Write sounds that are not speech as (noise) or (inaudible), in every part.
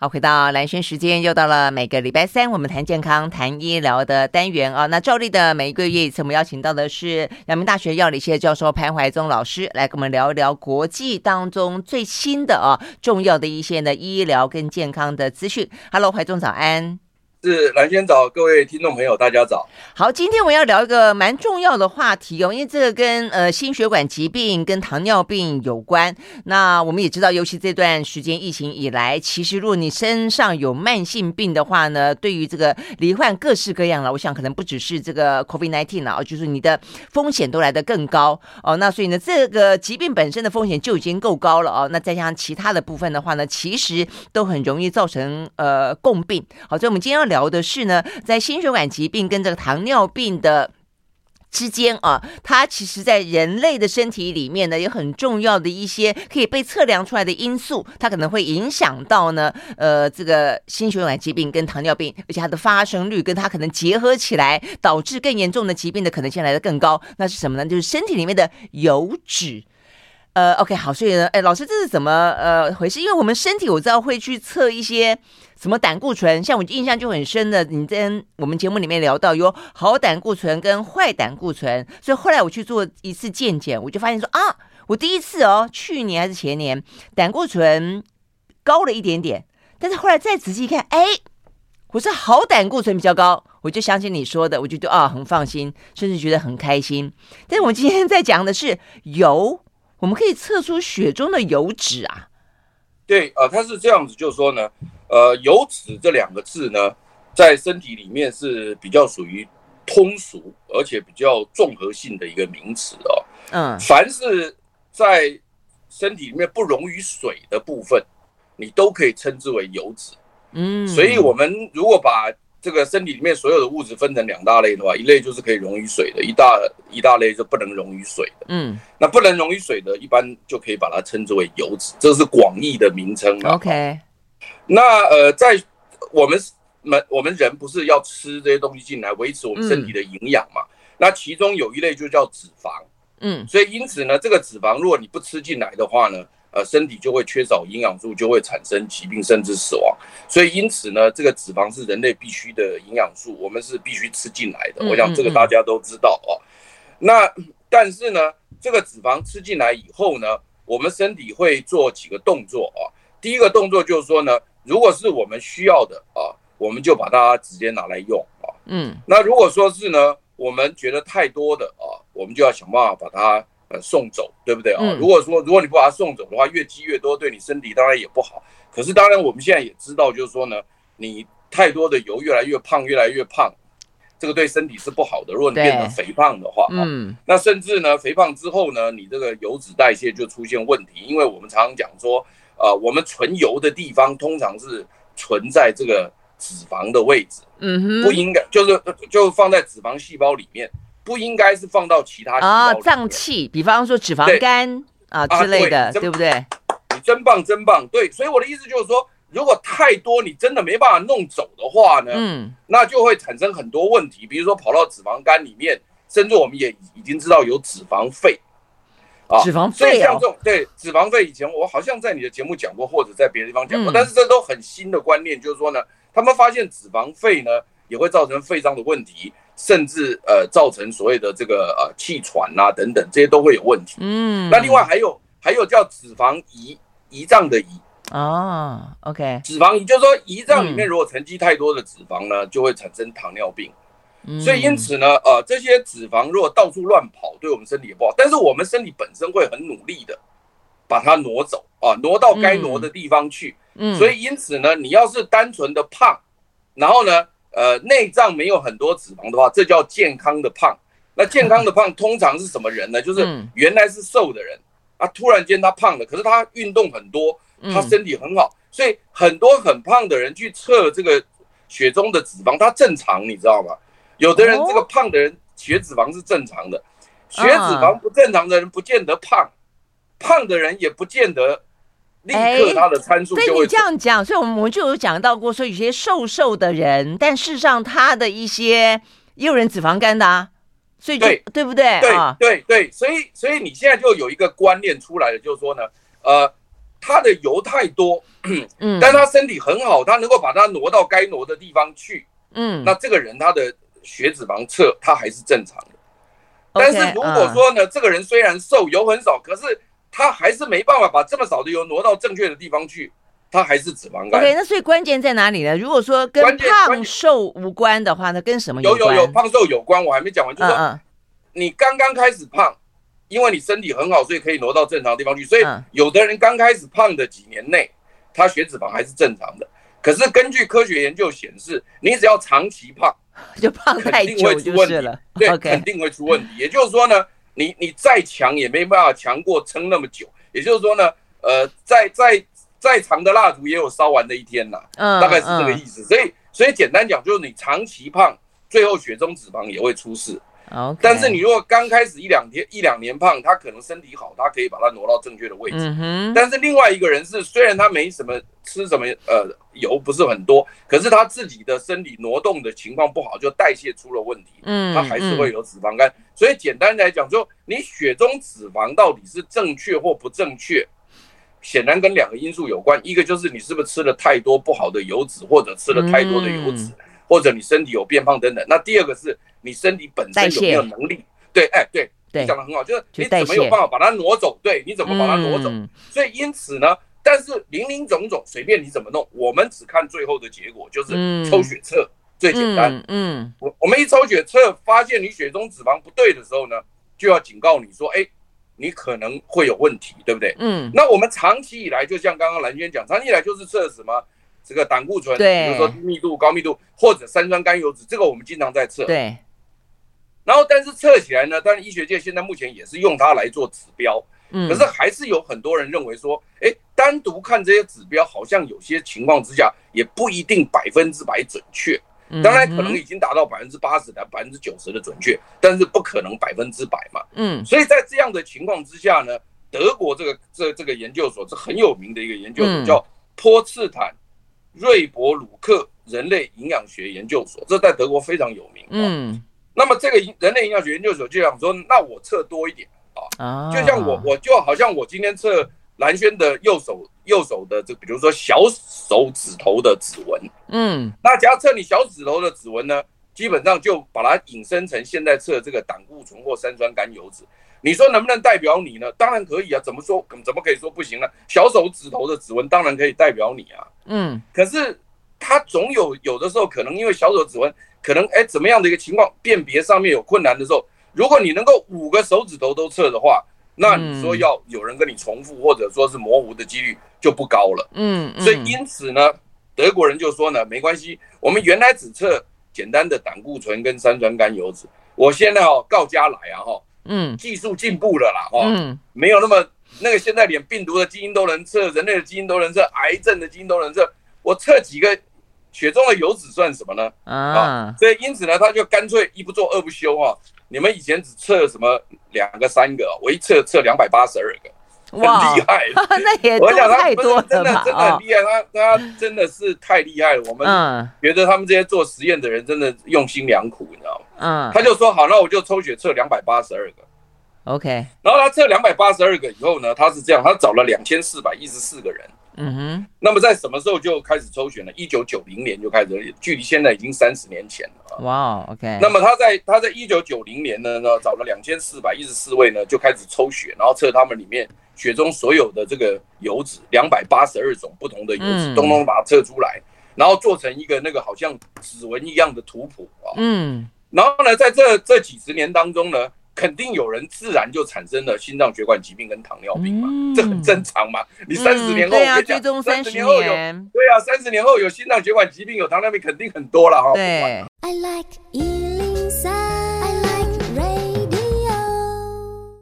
好，回到蓝轩时间，又到了每个礼拜三，我们谈健康、谈医疗的单元啊。那照例的每一个月一次，我们邀请到的是阳明大学药理系的教授潘怀宗老师，来跟我们聊一聊国际当中最新的啊重要的一些的医疗跟健康的资讯。Hello，怀宗早安。是蓝先早，各位听众朋友，大家早。好，今天我要聊一个蛮重要的话题哦，因为这个跟呃心血管疾病跟糖尿病有关。那我们也知道，尤其这段时间疫情以来，其实如果你身上有慢性病的话呢，对于这个罹患各式各样了，我想可能不只是这个 COVID-19 了，就是你的风险都来得更高哦。那所以呢，这个疾病本身的风险就已经够高了哦。那再加上其他的部分的话呢，其实都很容易造成呃共病。好，所以我们今天要。聊的是呢，在心血管疾病跟这个糖尿病的之间啊，它其实在人类的身体里面呢，有很重要的一些可以被测量出来的因素，它可能会影响到呢，呃，这个心血管疾病跟糖尿病，而且它的发生率跟它可能结合起来，导致更严重的疾病的可能性来得更高。那是什么呢？就是身体里面的油脂。呃，OK，好，所以呢，哎，老师，这是怎么呃回事？因为我们身体我知道会去测一些什么胆固醇，像我印象就很深的，你在我们节目里面聊到有好胆固醇跟坏胆固醇，所以后来我去做一次健检，我就发现说啊，我第一次哦，去年还是前年胆固醇高了一点点，但是后来再仔细一看，哎，我是好胆固醇比较高，我就相信你说的，我觉得啊很放心，甚至觉得很开心。但是我们今天在讲的是油。我们可以测出血中的油脂啊？对啊，它是这样子，就是说呢，呃，油脂这两个字呢，在身体里面是比较属于通俗而且比较综合性的一个名词哦。嗯，凡是在身体里面不溶于水的部分，你都可以称之为油脂。嗯，所以我们如果把这个身体里面所有的物质分成两大类的话，一类就是可以溶于水的，一大一大类就不能溶于水的。嗯，那不能溶于水的，一般就可以把它称之为油脂，这是广义的名称。OK，那呃，在我们们我们人不是要吃这些东西进来维持我们身体的营养嘛？嗯，那其中有一类就叫脂肪。嗯，所以因此呢，这个脂肪如果你不吃进来的话呢，呃，身体就会缺少营养素，就会产生疾病，甚至死亡。所以，因此呢，这个脂肪是人类必须的营养素，我们是必须吃进来的。我想这个大家都知道哦。那但是呢，这个脂肪吃进来以后呢，我们身体会做几个动作啊。第一个动作就是说呢，如果是我们需要的啊，我们就把它直接拿来用啊。嗯。那如果说是呢，我们觉得太多的啊，我们就要想办法把它。呃，送走，对不对啊？如果说如果你不把它送走的话，越积越多，对你身体当然也不好。可是当然我们现在也知道，就是说呢，你太多的油越来越胖，越来越胖，这个对身体是不好的。如果你变成肥胖的话，嗯，那甚至呢，肥胖之后呢，你这个油脂代谢就出现问题，因为我们常常讲说，呃，我们存油的地方通常是存在这个脂肪的位置，嗯哼，不应该就是就放在脂肪细胞里面。不应该是放到其他啊脏器，比方说脂肪肝啊之类的，啊、对，对不对？你真棒，真棒。对，所以我的意思就是说，如果太多你真的没办法弄走的话呢，嗯，那就会产生很多问题，比如说跑到脂肪肝里面，甚至我们也已经知道有脂肪肺啊，脂肪肺、哦、所以像这种对脂肪肺，以前我好像在你的节目讲过，或者在别的地方讲过，嗯、但是这都很新的观念，就是说呢，他们发现脂肪肺呢也会造成肺脏的问题。甚至呃造成所谓的这个呃气喘啊等等，这些都会有问题。嗯，那另外还有还有叫脂肪胰胰脏的胰哦，OK，脂肪胰就是说胰脏里面如果沉积太多的脂肪呢，就会产生糖尿病。嗯，所以因此呢，呃这些脂肪如果到处乱跑，对我们身体也不好。但是我们身体本身会很努力的把它挪走啊，挪到该挪的地方去。嗯，所以因此呢，你要是单纯的胖，然后呢，呃，内脏没有很多脂肪的话，这叫健康的胖。那健康的胖通常是什么人呢？就是原来是瘦的人啊，突然间他胖了，可是他运动很多，他身体很好，所以很多很胖的人去测这个血中的脂肪，他正常，你知道吗？有的人这个胖的人血脂肪是正常的，血脂肪不正常的人不见得胖，胖的人也不见得。立刻他的参数就会。对你这样讲，所以我们我们就有讲到过，说有些瘦瘦的人，但事实上他的一些也有人脂肪肝的啊，所以就对，对不对？对对对，所以所以你现在就有一个观念出来了，就是说呢，呃，他的油太多，嗯，(clears throat) 但他身体很好，他能够把它挪到该挪的地方去，嗯，那这个人他的血脂肪测他还是正常的。但是如果说呢，嗯、这个人虽然瘦，油很少，可是他还是没办法把这么少的油挪到正确的地方去，他还是脂肪肝。OK，那所以关键在哪里呢？如果说跟胖瘦无关的话，那跟什么有？有有有，胖瘦有关，我还没讲完，就是说，你刚刚开始胖，因为你身体很好，所以可以挪到正常的地方去。所以嗯有的人刚开始胖的几年内，他血脂肪还是正常的。可是根据科学研究显示，你只要长期胖，就胖太久就是了。对肯定会出问题。也就是说呢，你你再强也没办法强过撑那么久。也就是说呢，呃，再再再长的蜡烛也有烧完的一天呐。嗯，大概是这个意思。所以所以简单讲，就是你长期胖，最后血中脂肪也会出事。但是你如果刚开始一两天、一两年胖，他可能身体好，他可以把它挪到正确的位置。但是另外一个人是，虽然他没什么吃什么，呃，油不是很多，可是他自己的身体挪动的情况不好，就代谢出了问题。嗯。他还是会有脂肪肝。所以简单来讲，就你血中脂肪到底是正确或不正确，显然跟两个因素有关。一个就是你是不是吃了太多不好的油脂，或者吃了太多的油脂，或者你身体有变胖等等。那第二个是。你身体本身有没有能力？对，哎，对，你讲得很好，就是你怎么有办法把它挪走？对，你怎么把它挪走？所以因此呢，但是林林总总，随便你怎么弄，我们只看最后的结果，就是抽血测最简单。嗯，我我们一抽血测，发现你血中脂肪不对的时候呢，就要警告你说，哎，你可能会有问题，对不对？嗯，那我们长期以来，就像刚刚兰娟讲，长期以来就是测什么这个胆固醇，比如说低密度、高密度，或者三酸甘油脂，这个我们经常在测。对。然后，但是测起来呢，当然医学界现在目前也是用它来做指标，嗯，可是还是有很多人认为说，哎，单独看这些指标，好像有些情况之下也不一定百分之百准确。当然，可能已经达到百分之八十的、百分之九十的准确，但是不可能百分之百嘛。嗯，所以在这样的情况之下呢，德国这个这这个研究所是很有名的一个研究所，叫波茨坦瑞伯鲁克人类营养学研究所，这在德国非常有名。嗯。那么这个人类营养学研究所就想说，那我测多一点啊，就像我我就好像我今天测蓝轩的右手右手的这，比如说小手指头的指纹，嗯，那只要测你小指头的指纹呢，基本上就把它引申成现在测这个胆固醇或三酸甘油脂，你说能不能代表你呢？当然可以啊，怎么说怎么可以说不行呢？小手指头的指纹当然可以代表你啊，嗯，可是它总有有的时候可能因为小手指纹。可能哎，怎么样的一个情况辨别上面有困难的时候，如果你能够五个手指头都测的话，那你说要有人跟你重复或者说是模糊的几率就不高了。嗯，所以因此呢，德国人就说呢，没关系，我们原来只测简单的胆固醇跟三酸甘油脂，我现在哦告家来啊哈，嗯，技术进步了啦哈，嗯，没有那么那个现在连病毒的基因都能测，人类的基因都能测，癌症的基因都能测，我测几个。血中的油脂算什么呢？啊，所以因此呢，他就干脆一不做二不休啊。你们以前只测什么两个三个，我一测测两百八十二个，很厉害。(laughs) 那也多太多了吧？真的真的很厉害，他他真的是太厉害了。我们觉得他们这些做实验的人真的用心良苦，你知道吗？嗯，他就说好，那我就抽血测两百八十二个，OK。然后他测两百八十二个以后呢，他是这样，他找了两千四百一十四个人。嗯哼，那么在什么时候就开始抽选呢？一九九零年就开始，距离现在已经三十年前了。哇，OK。那么他在他在一九九零年呢呢，找了两千四百一十四位呢，就开始抽血，然后测他们里面血中所有的这个油脂，两百八十二种不同的油脂，通通把它测出来，然后做成一个那个好像指纹一样的图谱啊。嗯，然后呢，在这这几十年当中呢。肯定有人自然就产生了心脏血管疾病跟糖尿病嘛，这很正常嘛。你三十年后，对啊，追踪三十年后有，对啊，三十年后有心脏血管疾病、有糖尿病，肯定很多了哈。对。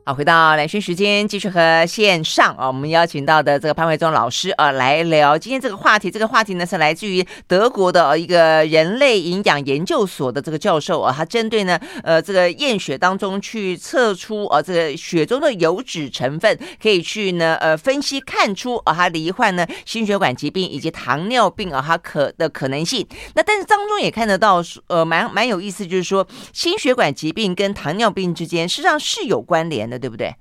好，回到兰萱时间，继续和线上啊，我们邀请到的这个潘惠忠老师啊来聊今天这个话题。这个话题呢是来自于德国的一个人类营养研究所的这个教授啊，他针对呢呃这个验血当中去测出啊这个血中的油脂成分，可以去呢呃分析看出啊他罹患呢心血管疾病以及糖尿病啊他可的可能性。那但是当中也看得到呃蛮蛮有意思，就是说心血管疾病跟糖尿病之间实际上是有关联的。对不对？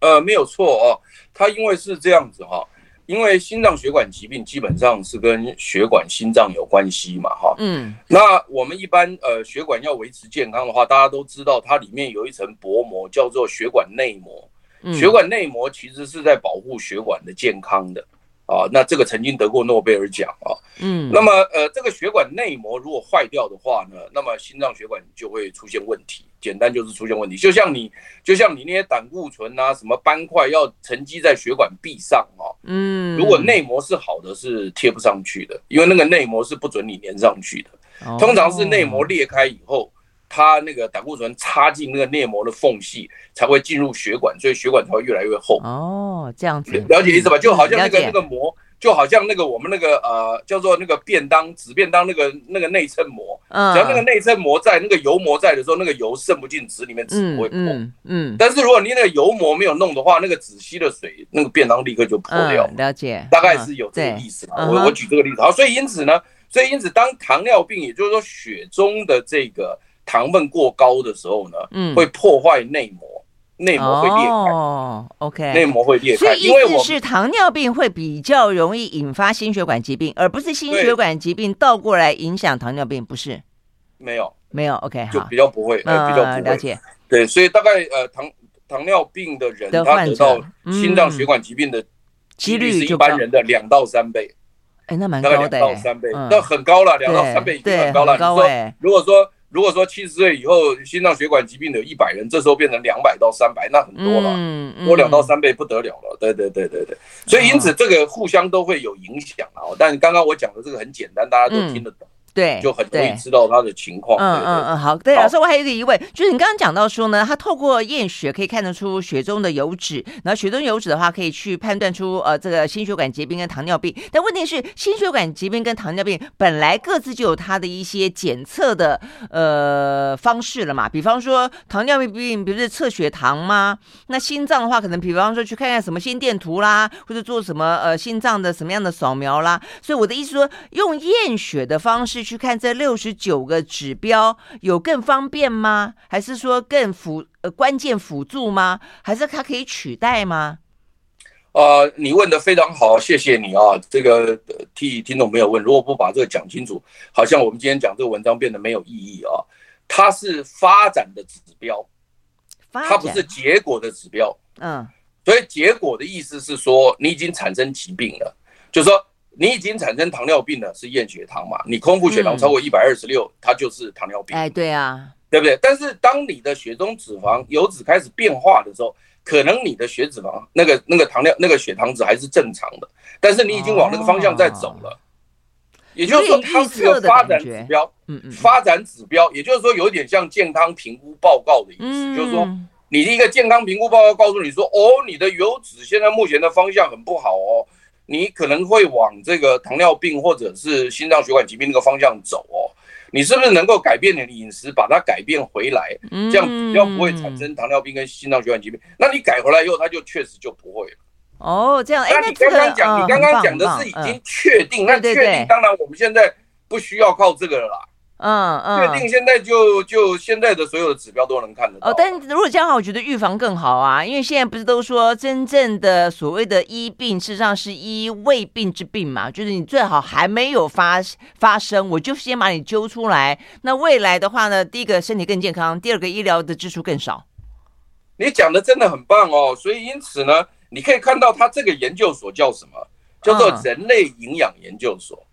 呃，没有错哦。他因为是这样子哈，因为心脏血管疾病基本上是跟血管、心脏有关系嘛，哈，嗯，那我们一般呃血管要维持健康的话，大家都知道它里面有一层薄膜叫做血管内膜，血管内膜其实是在保护血管的健康的。啊，那这个曾经得过诺贝尔奖啊，嗯，那么呃，这个血管内膜如果坏掉的话呢，那么心脏血管就会出现问题，简单就是出现问题。就像你，就像你那些胆固醇啊，什么斑块要沉积在血管壁上啊，嗯，如果内膜是好的，是贴不上去的，因为那个内膜是不准你粘上去的，通常是内膜裂开以后。它那个胆固醇插进那个内膜的缝隙，才会进入血管，所以血管才会越来越厚。哦，这样子，了解意思吧？就好像那个那个膜，就好像那个我们那个呃叫做那个便当纸便当那个那个内衬膜。嗯。只要那个内衬膜在，那个油膜在的时候，那个油渗不进纸里面，纸不会破。嗯嗯。但是如果你那个油膜没有弄的话，那个纸吸了水，那个便当立刻就破掉。了解。大概是有这个意思吧。我我举这个例子。好，所以因此呢，所以因此当糖尿病，也就是说血中的这个。糖分过高的时候呢，嗯，会破坏内膜，内膜会裂开。哦，OK，内膜会裂开。所以意思是糖尿病会比较容易引发心血管疾病，而不是心血管疾病倒过来影响糖尿病，不是？没有，没有，OK，就比较不会，呃，比较不会。了解。对，所以大概呃，糖糖尿病的人，他得到心脏血管疾病的几率是一般人的两到三倍。哎，那蛮高的，两到三倍，那很高了，两到三倍已经很高了。你说，如果说。如果说七十岁以后心脏血管疾病的有一百人，这时候变成两百到三百，那很多了，多两到三倍不得了了。对对对对对，所以因此这个互相都会有影响啊。但刚刚我讲的这个很简单，大家都听得懂。对，就很容易知道他的情况。嗯嗯嗯，好。对，老师，我还有一个疑问，就是你刚刚讲到说呢，他透过验血可以看得出血中的油脂，然后血中油脂的话，可以去判断出呃这个心血管疾病跟糖尿病。但问题是，心血管疾病跟糖尿病本来各自就有它的一些检测的呃方式了嘛。比方说糖尿病病，不是测血糖吗？那心脏的话，可能比方说去看看什么心电图啦，或者做什么呃心脏的什么样的扫描啦。所以我的意思说，用验血的方式。去看这六十九个指标有更方便吗？还是说更辅呃关键辅助吗？还是它可以取代吗？呃，你问的非常好，谢谢你啊。这个替听众朋友问，如果不把这个讲清楚，好像我们今天讲这个文章变得没有意义啊。它是发展的指标，它不是结果的指标。嗯，所以结果的意思是说，你已经产生疾病了，就是说。你已经产生糖尿病了，是验血糖嘛？你空腹血糖超过一百二十六，它就是糖尿病。哎，对啊，对不对？但是当你的血中脂肪油脂开始变化的时候，可能你的血脂肪那个那个糖尿那个血糖值还是正常的，但是你已经往那个方向在走了。哦、也就是说，它是一个发展指标。嗯嗯。发展指标，也就是说，有点像健康评估报告的意思，嗯、就是说，你的一个健康评估报告告诉你说，哦，你的油脂现在目前的方向很不好哦。你可能会往这个糖尿病或者是心脏血管疾病那个方向走哦，你是不是能够改变你的饮食，把它改变回来，这样比较不会产生糖尿病跟心脏血管疾病？那你改回来以后，它就确实就不会了。哦，这样。那你刚刚讲，你刚刚讲的是已经确定，那确定，当然我们现在不需要靠这个了啦。嗯嗯，确定现在就就现在的所有的指标都能看得到。哦，但如果这样的话，我觉得预防更好啊，因为现在不是都说真正的所谓的医病，事实上是医未病之病嘛，就是你最好还没有发发生，我就先把你揪出来。那未来的话呢，第一个身体更健康，第二个医疗的支出更少。你讲的真的很棒哦，所以因此呢，你可以看到他这个研究所叫什么？叫做人类营养研究所。嗯，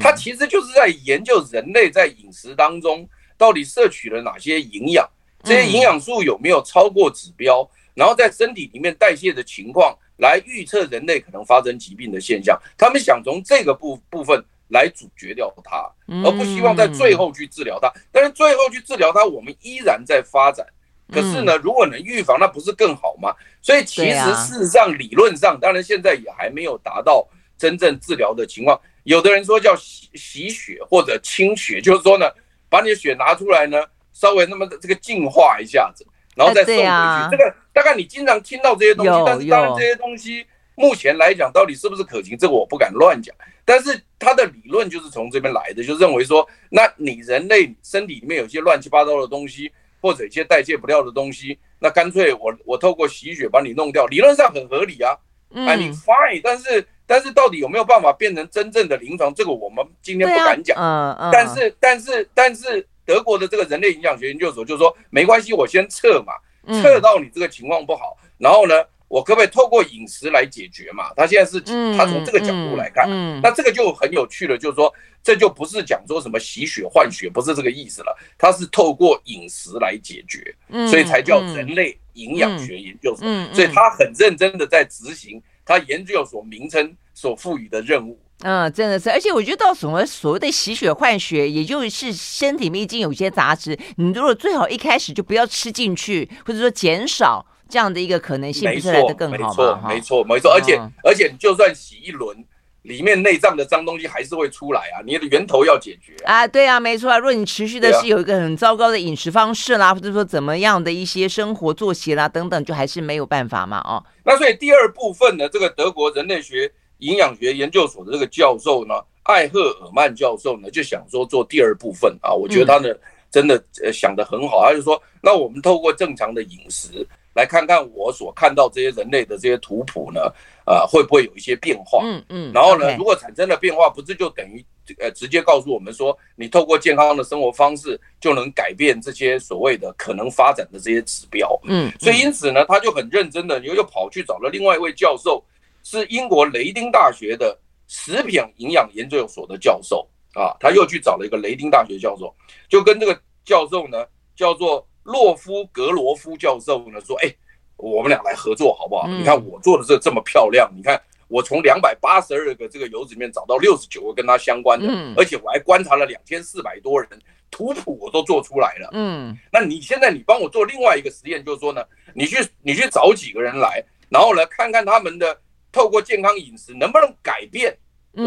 它其实就是在研究人类在饮食当中到底摄取了哪些营养，这些营养素有没有超过指标，然后在身体里面代谢的情况来预测人类可能发生疾病的现象。他们想从这个部部分来阻绝掉它，而不希望在最后去治疗它。但是最后去治疗它，我们依然在发展。可是呢，如果能预防，那不是更好吗？所以其实事实上，理论上，当然现在也还没有达到真正治疗的情况。有的人说叫洗洗血或者清血，就是说呢，把你的血拿出来呢，稍微那么这个净化一下子，然后再送回去。这个大概你经常听到这些东西，但是当然这些东西目前来讲到底是不是可行，这个我不敢乱讲。但是他的理论就是从这边来的，就认为说，那你人类身体里面有些乱七八糟的东西，或者一些代谢不掉的东西，那干脆我我透过洗血把你弄掉，理论上很合理啊，I mean fine，但是。但是到底有没有办法变成真正的临床，这个我们今天不敢讲。嗯嗯。但是但是但是德国的这个人类营养学研究所就说没关系，我先测嘛，测到你这个情况不好，然后呢，我可不可以透过饮食来解决嘛？他现在是他从这个角度来看，那这个就很有趣了，就是说。这就不是讲说什么洗血换血，不是这个意思了。它是透过饮食来解决，所以才叫人类营养学研究所。所以他很认真的在执行他研究所名称所赋予的任务。嗯，真的是。而且我觉得到什么所谓的洗血换血，也就是身体里面已经有一些杂质，你如果最好一开始就不要吃进去，或者说减少这样的一个可能性，不是来的更好吗？没错，没错，没错。而且而且，你就算洗一轮。里面内脏的脏东西还是会出来啊！你的源头要解决啊，对啊，没错啊。如果你持续的是有一个很糟糕的饮食方式啦，或者说怎么样的一些生活作息啦等等，就还是没有办法嘛，哦。那所以第二部分呢，这个德国人类学营养学研究所的这个教授呢，艾赫尔曼教授呢，就想说做第二部分啊，我觉得他呢真的呃想得很好，他就说，那我们透过正常的饮食。来看看我所看到这些人类的这些图谱呢，呃，会不会有一些变化？嗯嗯。然后呢，如果产生了变化，不是就等于呃直接告诉我们说，你透过健康的生活方式就能改变这些所谓的可能发展的这些指标？嗯。所以因此呢，他就很认真的又又跑去找了另外一位教授，是英国雷丁大学的食品营养研究所的教授啊，他又去找了一个雷丁大学教授，就跟这个教授呢叫做。洛夫格罗夫教授呢说：“哎，我们俩来合作好不好？你看我做的这这么漂亮，你看我从两百八十二个这个油脂里面找到六十九个跟它相关的，而且我还观察了两千四百多人，图谱我都做出来了。嗯，那你现在你帮我做另外一个实验，就是说呢，你去你去找几个人来，然后呢看看他们的透过健康饮食能不能改变。”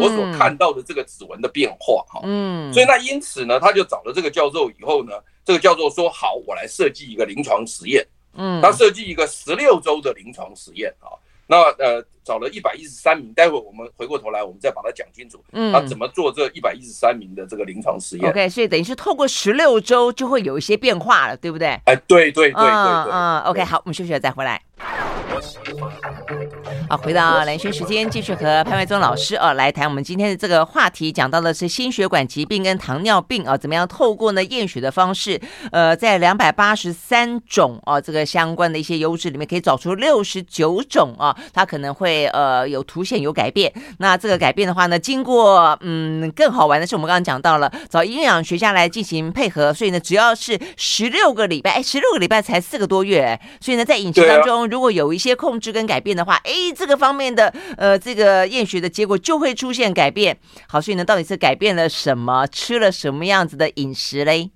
我所看到的这个指纹的变化，哈，嗯，所以那因此呢，他就找了这个教授以后呢，这个教授说好，我来设计一个临床实验，嗯，他设计一个十六周的临床实验啊，那呃找了一百一十三名，待会我们回过头来，我们再把它讲清楚，嗯，他怎么做这一百一十三名的这个临床实验？OK，所以等于是透过十六周就会有一些变化了，对不对？哎，对对对对对，嗯，OK，好，我们休息了再回来。好，回到蓝轩时间，继续和潘维宗老师啊来谈我们今天的这个话题，讲到的是心血管疾病跟糖尿病啊，怎么样透过呢验血的方式，呃，在两百八十三种啊这个相关的一些油脂里面，可以找出六十九种啊，它可能会呃有凸显有改变。那这个改变的话呢，经过嗯更好玩的是，我们刚刚讲到了找营养学家来进行配合，所以呢，只要是十六个礼拜，哎，十六个礼拜才四个多月，所以呢，在饮食当中如果有一些控制跟改变的话，哎。这个方面的呃，这个验血的结果就会出现改变。好，所以呢，到底是改变了什么？吃了什么样子的饮食嘞？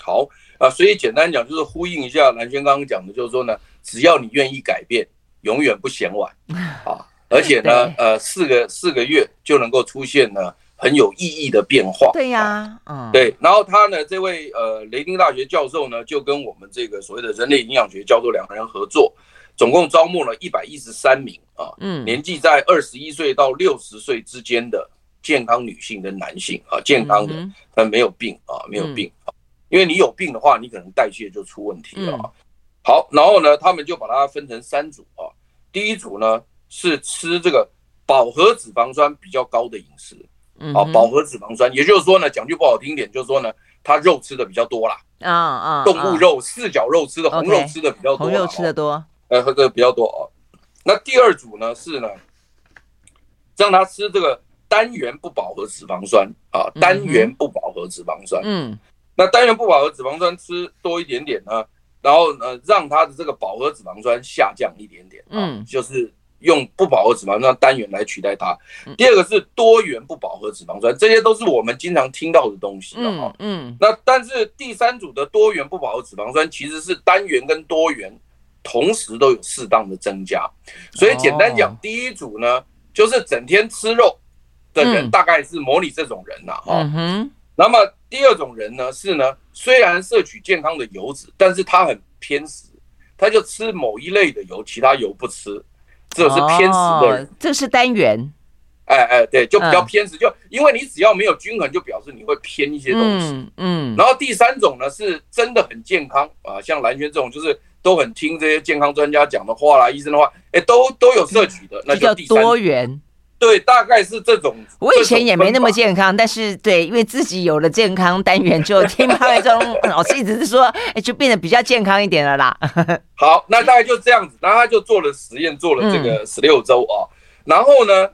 好啊，所以简单讲就是呼应一下蓝轩刚刚讲的，就是说呢，只要你愿意改变，永远不嫌晚 (laughs) 啊。而且呢，呃，四个四个月就能够出现呢很有意义的变化。对呀，嗯，对。然后他呢，这位呃雷丁大学教授呢，就跟我们这个所谓的人类营养学教授两个人合作。总共招募了一百一十三名啊，嗯，年纪在二十一岁到六十岁之间的健康女性跟男性啊，健康的，但没有病啊，没有病啊，因为你有病的话，你可能代谢就出问题了啊。好，然后呢，他们就把它分成三组啊，第一组呢是吃这个饱和脂肪酸比较高的饮食，啊，饱和脂肪酸，也就是说呢，讲句不好听点，就是说呢，他肉吃的比较多啦，啊啊，动物肉、四角肉吃的红肉吃的比较多，红肉吃的多。呃，喝的比较多哦。那第二组呢是呢，让他吃这个单元不饱和脂肪酸啊，单元不饱和脂肪酸。嗯。那单元不饱和脂肪酸吃多一点点呢，然后呢，让他的这个饱和脂肪酸下降一点点。嗯。就是用不饱和脂肪酸单元来取代它。第二个是多元不饱和脂肪酸，这些都是我们经常听到的东西了啊。嗯。那但是第三组的多元不饱和脂肪酸其实是单元跟多元。同时都有适当的增加，所以简单讲，第一组呢，就是整天吃肉的人，大概是模拟这种人呐，哈。那么第二种人呢，是呢，虽然摄取健康的油脂，但是他很偏食，他就吃某一类的油，其他油不吃，这是偏食的人。这是单元。哎哎，对，就比较偏食，就因为你只要没有均衡，就表示你会偏一些东西。嗯。然后第三种呢，是真的很健康啊，像兰萱这种，就是。都很听这些健康专家讲的话啦，医生的话，哎，都都有摄取的，那就第三多元，对，大概是这种。我以前也没那么健康，但是对，因为自己有了健康单元，就听潘怀宗老师一直是说，哎，就变得比较健康一点了啦。(laughs) 好，那大概就这样子，然后他就做了实验，做了这个十六周啊，嗯、然后呢，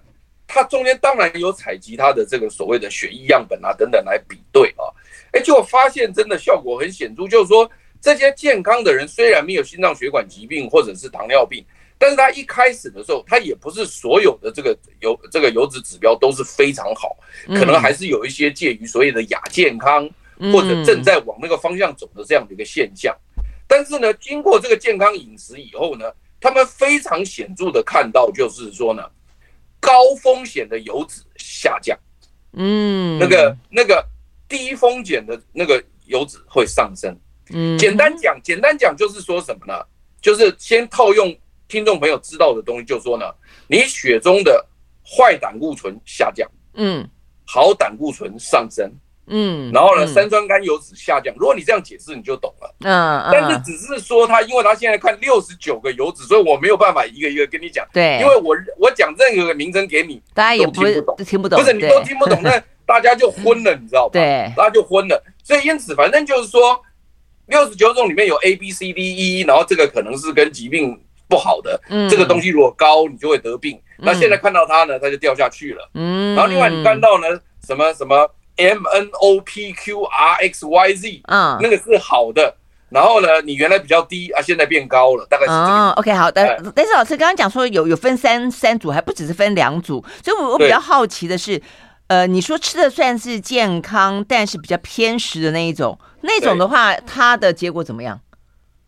他中间当然有采集他的这个所谓的血液样本啊等等来比对啊，哎，结果发现真的效果很显著，就是说这些健康的人虽然没有心脏血管疾病或者是糖尿病。但是他一开始的时候，他也不是所有的这个油这个油脂指标都是非常好，可能还是有一些介于所谓的亚健康或者正在往那个方向走的这样的一个现象。但是呢，经过这个健康饮食以后呢，他们非常显著的看到，就是说呢，高风险的油脂下降，嗯，那个那个低风险的那个油脂会上升。嗯，简单讲，简单讲就是说什么呢？就是先套用。听众朋友知道的东西，就是说呢，你血中的坏胆固醇下降，嗯，好胆固醇上升，嗯，然后呢，三酸甘油脂下降。如果你这样解释，你就懂了，嗯，但是只是说他，因为他现在看六十九个油脂，所以我没有办法一个一个跟你讲，对，因为我我讲任何个名称给你，大家也不听不懂，听不懂，不是你都听不懂，那大家就昏了，你知道吧？(laughs) 对，大家就昏了。所以因此，反正就是说，六十九种里面有 A B C D E，然后这个可能是跟疾病。不好的，嗯，这个东西如果高，你就会得病。那现在看到它呢，它就掉下去了。嗯，然后另外你看到呢，什么什么 M N O P Q R X Y Z，嗯，那个是好的。然后呢，你原来比较低啊，现在变高了，大概是这样。OK，好的。但是老师刚刚讲说有有分三三组，还不只是分两组。所以我我比较好奇的是，呃，你说吃的算是健康，但是比较偏食的那一种，那种的话，它的结果怎么样？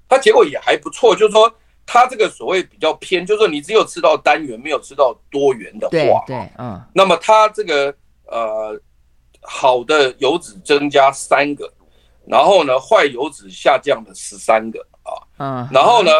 它结果也还不错，就是说。它这个所谓比较偏，就是说你只有吃到单元，没有吃到多元的话，对，对，嗯，那么它这个呃好的油脂增加三个，然后呢坏油脂下降了十三个啊，嗯，然后呢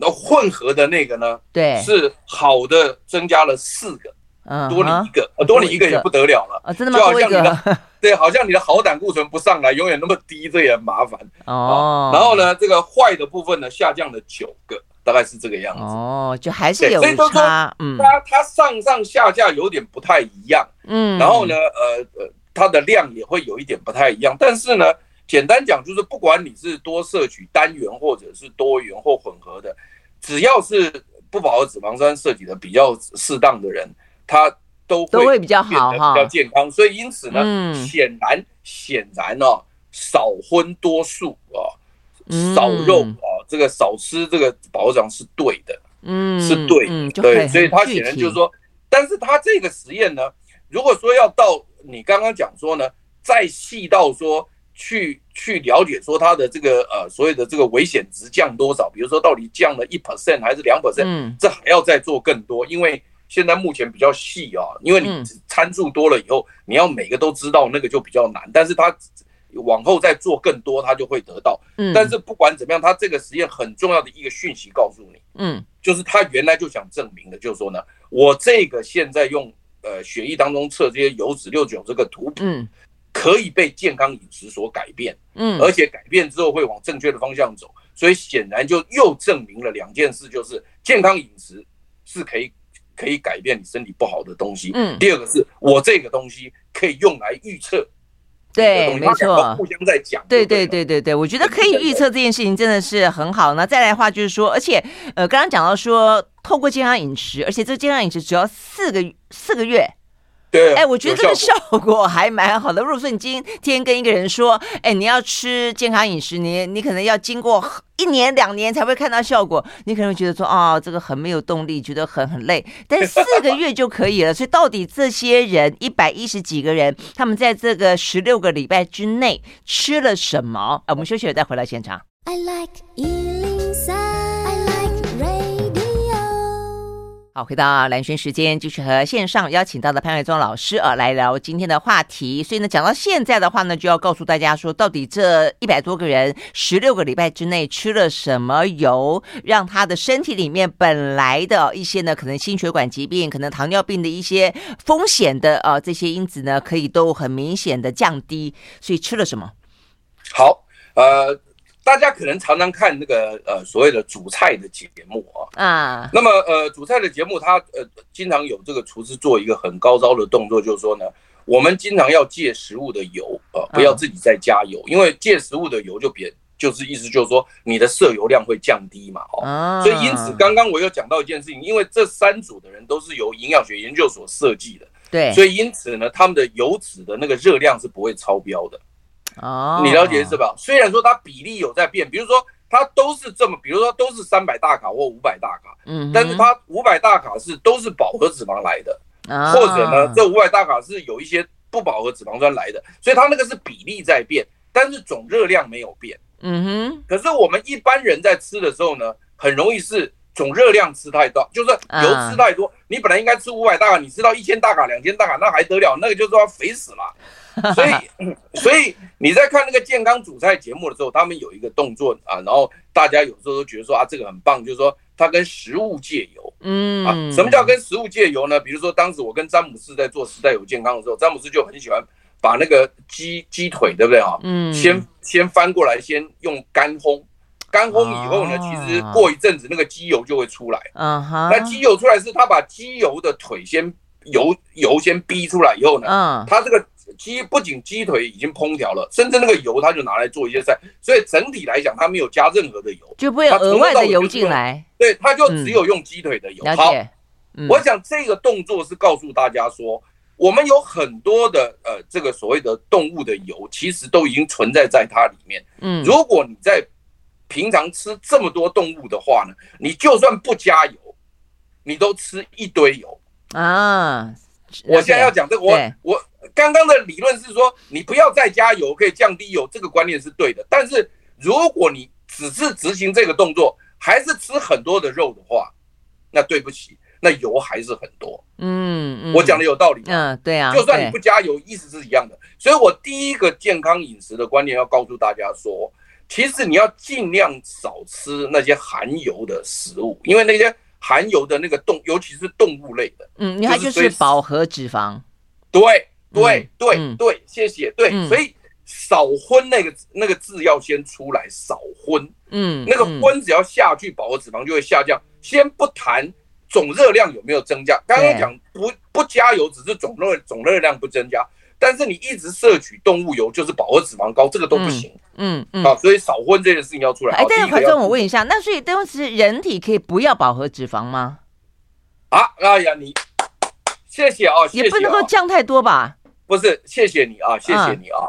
那混合的那个呢，对，是好的增加了四个。嗯，多你一个，呃，多你一个也不得了了啊！真的吗？就好像你的，对，好像你的好胆固醇不上来，永远那么低，这也很麻烦哦。然后呢，这个坏的部分呢，下降了九个，大概是这个样子。哦，就还是有差。嗯，它它上上下下有点不太一样。嗯，然后呢，呃呃，它的量也会有一点不太一样。但是呢，简单讲就是，不管你是多摄取单元或者是多元或混合的，只要是不饱和脂肪酸摄取的比较适当的人。它都都会比较好哈，比较健康，所以因此呢，显然显然呢，少荤多素啊，少肉啊，这个少吃这个保障是对的，嗯，是对的，对，所以他显然就是说，但是他这个实验呢，如果说要到你刚刚讲说呢，再细到说去去了解说它的这个呃所谓的这个危险值降多少，比如说到底降了一 percent 还是两 percent，这还要再做更多，因为。现在目前比较细啊，因为你参数多了以后，你要每个都知道那个就比较难。但是它往后再做更多，它就会得到。嗯，但是不管怎么样，它这个实验很重要的一个讯息告诉你，嗯，就是他原来就想证明的，就是说呢，我这个现在用呃血液当中测这些油脂六九这个图谱，可以被健康饮食所改变，嗯，而且改变之后会往正确的方向走。所以显然就又证明了两件事，就是健康饮食是可以。可以改变你身体不好的东西。嗯，第二个是我这个东西可以用来预测。对，没错，互相在讲。对对对对对，我觉得可以预测这件事情真的是很好。那再来的话就是说，而且呃，刚刚讲到说，透过健康饮食，而且这健康饮食只要四个四个月。对，哎，我觉得这个效果还蛮好的。如果说你今天跟一个人说，哎，你要吃健康饮食，你你可能要经过一年两年才会看到效果，你可能会觉得说，啊、哦，这个很没有动力，觉得很很累。但是四个月就可以了。(laughs) 所以到底这些人一百一十几个人，他们在这个十六个礼拜之内吃了什么？啊，我们休息了再回来现场。I like 好，回到蓝轩时间，继续和线上邀请到的潘怀宗老师啊来聊今天的话题。所以呢，讲到现在的话呢，就要告诉大家说，到底这一百多个人十六个礼拜之内吃了什么油，让他的身体里面本来的一些呢，可能心血管疾病、可能糖尿病的一些风险的啊这些因子呢，可以都很明显的降低。所以吃了什么？好，呃。大家可能常常看那个呃所谓的主菜的节目啊，啊，那么呃主菜的节目，它呃经常有这个厨师做一个很高招的动作，就是说呢，我们经常要借食物的油啊，不要自己再加油，因为借食物的油就别就是意思就是说你的摄油量会降低嘛，哦，所以因此刚刚我又讲到一件事情，因为这三组的人都是由营养学研究所设计的，对，所以因此呢，他们的油脂的那个热量是不会超标的。哦，你了解是吧？虽然说它比例有在变，比如说它都是这么，比如说都是三百大卡或五百大卡，嗯，但是它五百大卡是都是饱和脂肪来的，或者呢，这五百大卡是有一些不饱和脂肪酸来的，所以它那个是比例在变，但是总热量没有变。嗯哼。可是我们一般人在吃的时候呢，很容易是总热量吃太多，就是油吃太多。你本来应该吃五百大卡，你吃到一千大卡、两千大卡，那还得了？那个就是要肥死了。所以，所以你在看那个健康主菜节目的时候，他们有一个动作啊，然后大家有时候都觉得说啊，这个很棒，就是说它跟食物借油，嗯，啊，什么叫跟食物借油呢？比如说当时我跟詹姆斯在做时代有健康的时候，詹姆斯就很喜欢把那个鸡鸡腿，对不对啊？嗯，先先翻过来，先用干烘，干烘以后呢，其实过一阵子那个鸡油就会出来，嗯哼，那鸡油出来是他把鸡油的腿先油油先逼出来以后呢，嗯，他这个。鸡不仅鸡腿已经烹调了，甚至那个油它就拿来做一些菜，所以整体来讲，它没有加任何的油，就不会有额外的油进来。对，它就只有用鸡腿的油。好，我想这个动作是告诉大家说，我们有很多的呃这个所谓的动物的油，其实都已经存在在它里面。嗯，如果你在平常吃这么多动物的话呢，你就算不加油，你都吃一堆油啊。我现在要讲这个，我我。刚刚的理论是说，你不要再加油，可以降低油，这个观念是对的。但是如果你只是执行这个动作，还是吃很多的肉的话，那对不起，那油还是很多。嗯，嗯，我讲的有道理。嗯，对啊，就算你不加油，意思是一样的。所以我第一个健康饮食的观念要告诉大家说，其实你要尽量少吃那些含油的食物，因为那些含油的那个动，尤其是动物类的，嗯，你看就是饱和脂肪，对。对对对，谢谢。对，所以少荤那个那个字要先出来，少荤。嗯，那个荤只要下去，饱和脂肪就会下降。先不谈总热量有没有增加，刚刚讲不不加油，只是总热总热量不增加。但是你一直摄取动物油，就是饱和脂肪高，这个都不行。嗯嗯。好，所以少荤这件事情要出来。哎，但是怀中，我问一下，那所以当时人体可以不要饱和脂肪吗？啊，哎呀，你谢谢啊，也不能够降太多吧。不是，谢谢你啊，谢谢你啊。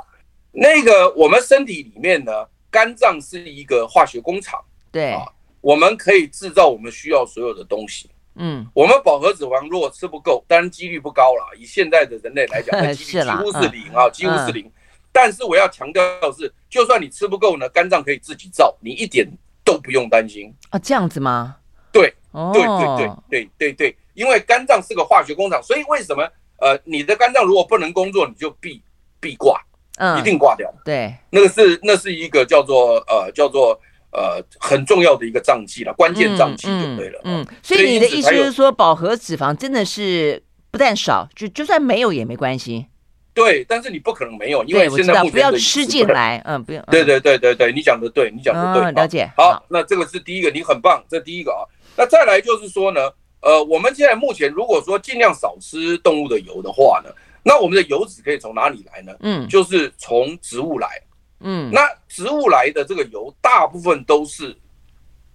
那个，我们身体里面呢，肝脏是一个化学工厂，对啊，我们可以制造我们需要所有的东西。嗯，我们饱和脂肪如果吃不够，当然几率不高了。以现在的人类来讲，(laughs) 那几率几乎是零啊，几乎是零。但是我要强调的是，就算你吃不够呢，肝脏可以自己造，你一点都不用担心啊。这样子吗？对，对对对对对对，因为肝脏是个化学工厂，所以为什么？呃，你的肝脏如果不能工作，你就必必挂，嗯，一定挂掉。对，那个是那是一个叫做呃叫做呃很重要的一个脏器了，关键脏器就对了。嗯，嗯，所以你的意思是说，饱和脂肪真的是不但少，就就算没有也没关系。对，但是你不可能没有，因为现在不要吃进来，嗯，不用。对对对对对，你讲的对，你讲的对，了解。好，那这个是第一个，你很棒，这第一个啊。那再来就是说呢。呃，我们现在目前如果说尽量少吃动物的油的话呢，那我们的油脂可以从哪里来呢？嗯，就是从植物来。嗯，那植物来的这个油大部分都是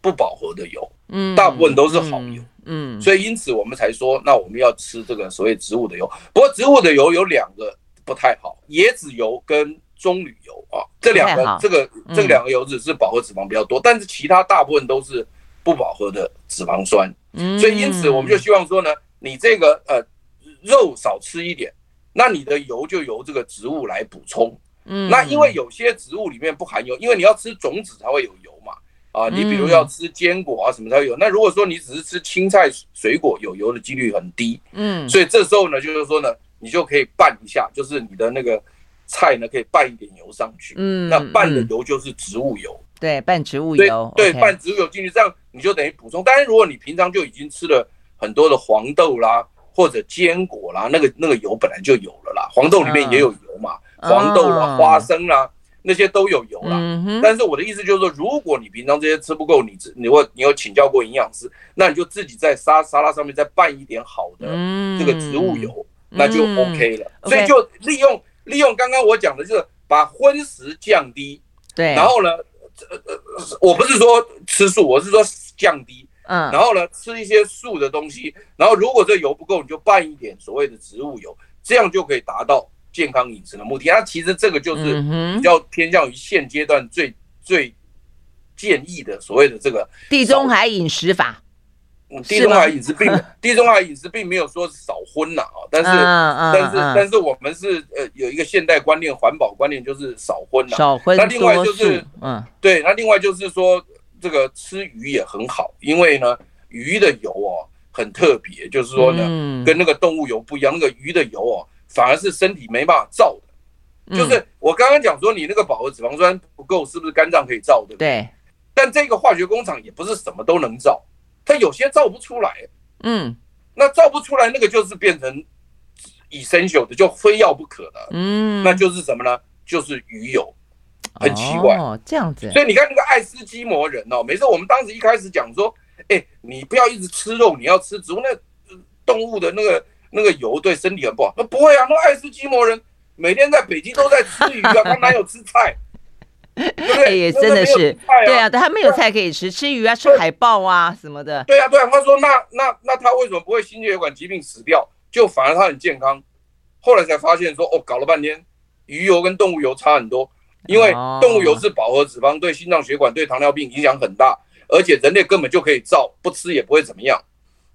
不饱和的油，嗯，大部分都是好油，嗯，所以因此我们才说，那我们要吃这个所谓植物的油。不过植物的油有两个不太好，椰子油跟棕榈油啊，这两个这个这两个油脂是饱和脂肪比较多，但是其他大部分都是不饱和的脂肪酸。所以因此我们就希望说呢，你这个呃肉少吃一点，那你的油就由这个植物来补充。嗯，那因为有些植物里面不含油，因为你要吃种子才会有油嘛。啊，你比如要吃坚果啊什么才会有。那如果说你只是吃青菜水果，有油的几率很低。嗯，所以这时候呢，就是说呢，你就可以拌一下，就是你的那个菜呢可以拌一点油上去。嗯，那拌的油就是植物油。对，拌植物油，对，拌植物油进去，这样你就等于补充。当然，如果你平常就已经吃了很多的黄豆啦，或者坚果啦，那个那个油本来就有了啦。黄豆里面也有油嘛，黄豆啦、花生啦，那些都有油啦。但是我的意思就是说，如果你平常这些吃不够，你你或你有请教过营养师，那你就自己在沙沙拉上面再拌一点好的这个植物油，嗯、那就 OK 了。嗯、所以就利用.利用刚刚我讲的，就是把荤食降低。对。然后呢，我不是说吃素，我是说降低。嗯。然后呢，吃一些素的东西。然后如果这油不够，你就拌一点所谓的植物油，这样就可以达到。健康饮食的目的，它其实这个就是比较偏向于现阶段最最建议的所谓的这个地中海饮食法。嗯，地中海饮食并 (laughs) 地中海饮食并没有说少荤呐啊，但是但是但是我们是呃有一个现代观念、环保观念，就是少荤呐。少荤。那另外就是嗯，对，那另外就是说这个吃鱼也很好，因为呢鱼的油哦很特别，就是说呢跟那个动物油不一样，那个鱼的油哦。反而是身体没办法造的，就是我刚刚讲说你那个饱和脂肪酸不够，是不是肝脏可以造的？对。但这个化学工厂也不是什么都能造，它有些造不出来。嗯。那造不出来，那个就是变成 essential 的，就非要不可的。嗯。那就是什么呢？就是鱼油，很奇怪。哦，这样子。所以你看那个爱斯基摩人哦，每次我们当时一开始讲说，哎，你不要一直吃肉，你要吃植物，那动物的那个。那个油对身体很不好。那不会啊，那爱斯基摩人每天在北京都在吃鱼啊，(laughs) 他哪有吃菜？对对？也真的是，对啊，他没有菜可以吃，吃鱼啊，吃海豹啊什么的。对啊，对啊，他说那那那他为什么不会心血管疾病死掉？就反而他很健康。后来才发现说，哦，搞了半天，鱼油跟动物油差很多，因为动物油是饱和脂肪，对心脏血管、对糖尿病影响很大，而且人类根本就可以造，不吃也不会怎么样。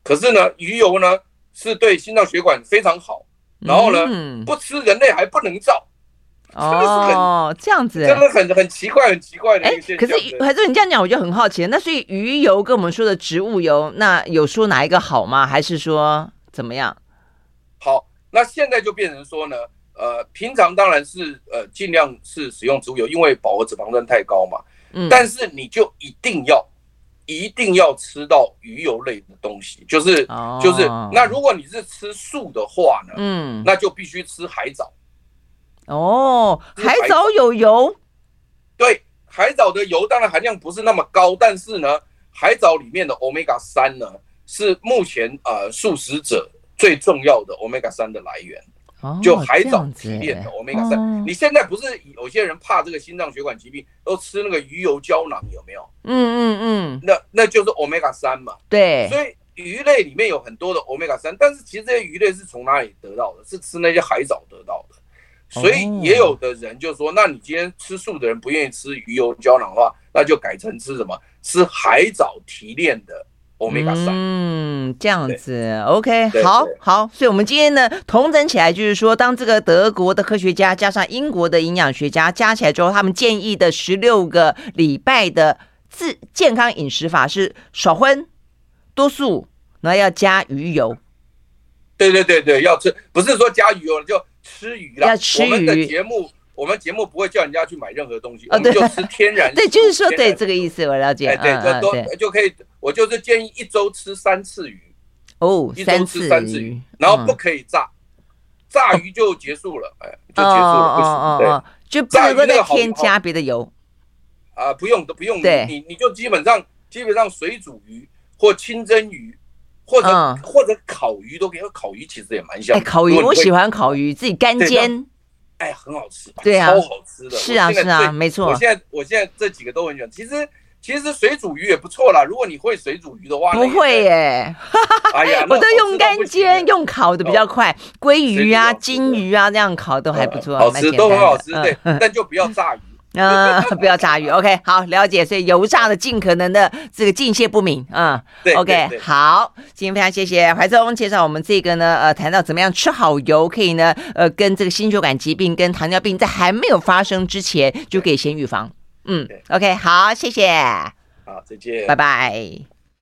可是呢，鱼油呢？是对心脏血管非常好，然后呢，嗯、不吃人类还不能造，哦，这样子，真的很很奇怪，很奇怪的一个现象。可是还是你这样讲，我就很好奇。那所以鱼油跟我们说的植物油，那有说哪一个好吗？还是说怎么样？好，那现在就变成说呢，呃，平常当然是呃尽量是使用植物油，因为饱和脂肪酸太高嘛。嗯，但是你就一定要。一定要吃到鱼油类的东西，就是、oh. 就是。那如果你是吃素的话呢？嗯，那就必须吃海藻。哦，海藻有油？对，海藻的油当然含量不是那么高，但是呢，海藻里面的 Omega 三呢，是目前呃素食者最重要的 Omega 三的来源。就海藻提炼的欧米伽三，你现在不是有些人怕这个心脏血管疾病，都吃那个鱼油胶囊有没有？嗯嗯嗯，那那就是欧米伽三嘛。对，所以鱼类里面有很多的欧米伽三，但是其实这些鱼类是从哪里得到的？是吃那些海藻得到的。所以也有的人就说，那你今天吃素的人不愿意吃鱼油胶囊的话，那就改成吃什么？吃海藻提炼的。Omega 三，嗯，这样子，OK，好好，所以，我们今天呢，同整起来就是说，当这个德国的科学家加上英国的营养学家加起来之后，他们建议的十六个礼拜的自健康饮食法是少荤、多素，然后要加鱼油。对对对对，要吃，不是说加鱼油就吃鱼了。要吃鱼。我们的节目。我们节目不会叫人家去买任何东西，我们就吃天然。(laughs) 对，就是说，对这个意思，我了解。哎对，就都就可以。我就是建议一周吃三次鱼。哦，一周吃三次鱼，然后不可以炸，炸鱼就结束了，哎，就结束了，不行。对，就不能再添加别的油。啊，不用都不用，你你你就基本上基本上水煮鱼或清蒸鱼，或者或者烤鱼都可以。烤鱼其实也蛮香。烤鱼我喜欢烤鱼，自己干煎。哎，很好吃，对啊，超好吃的。是啊，是啊，没错。我现在，我现在这几个都很喜欢。其实，其实水煮鱼也不错啦。如果你会水煮鱼的话，不会耶。(laughs) 哎呀，(laughs) 我都用干煎，用烤的比较快。鲑鱼啊，金鱼啊，这样烤都还不错，好吃，都很好吃。对，(laughs) 但就不要炸鱼。(laughs) 嗯，不要炸鱼。(laughs) OK，好，了解。所以油炸的尽可能的这个尽泄不明。嗯，OK，好。今天非常谢谢怀宗介绍我们这个呢，呃，谈到怎么样吃好油可以呢，呃，跟这个心血管疾病跟糖尿病在还没有发生之前就可以先预防。嗯，OK，好，谢谢。好，再见，拜拜。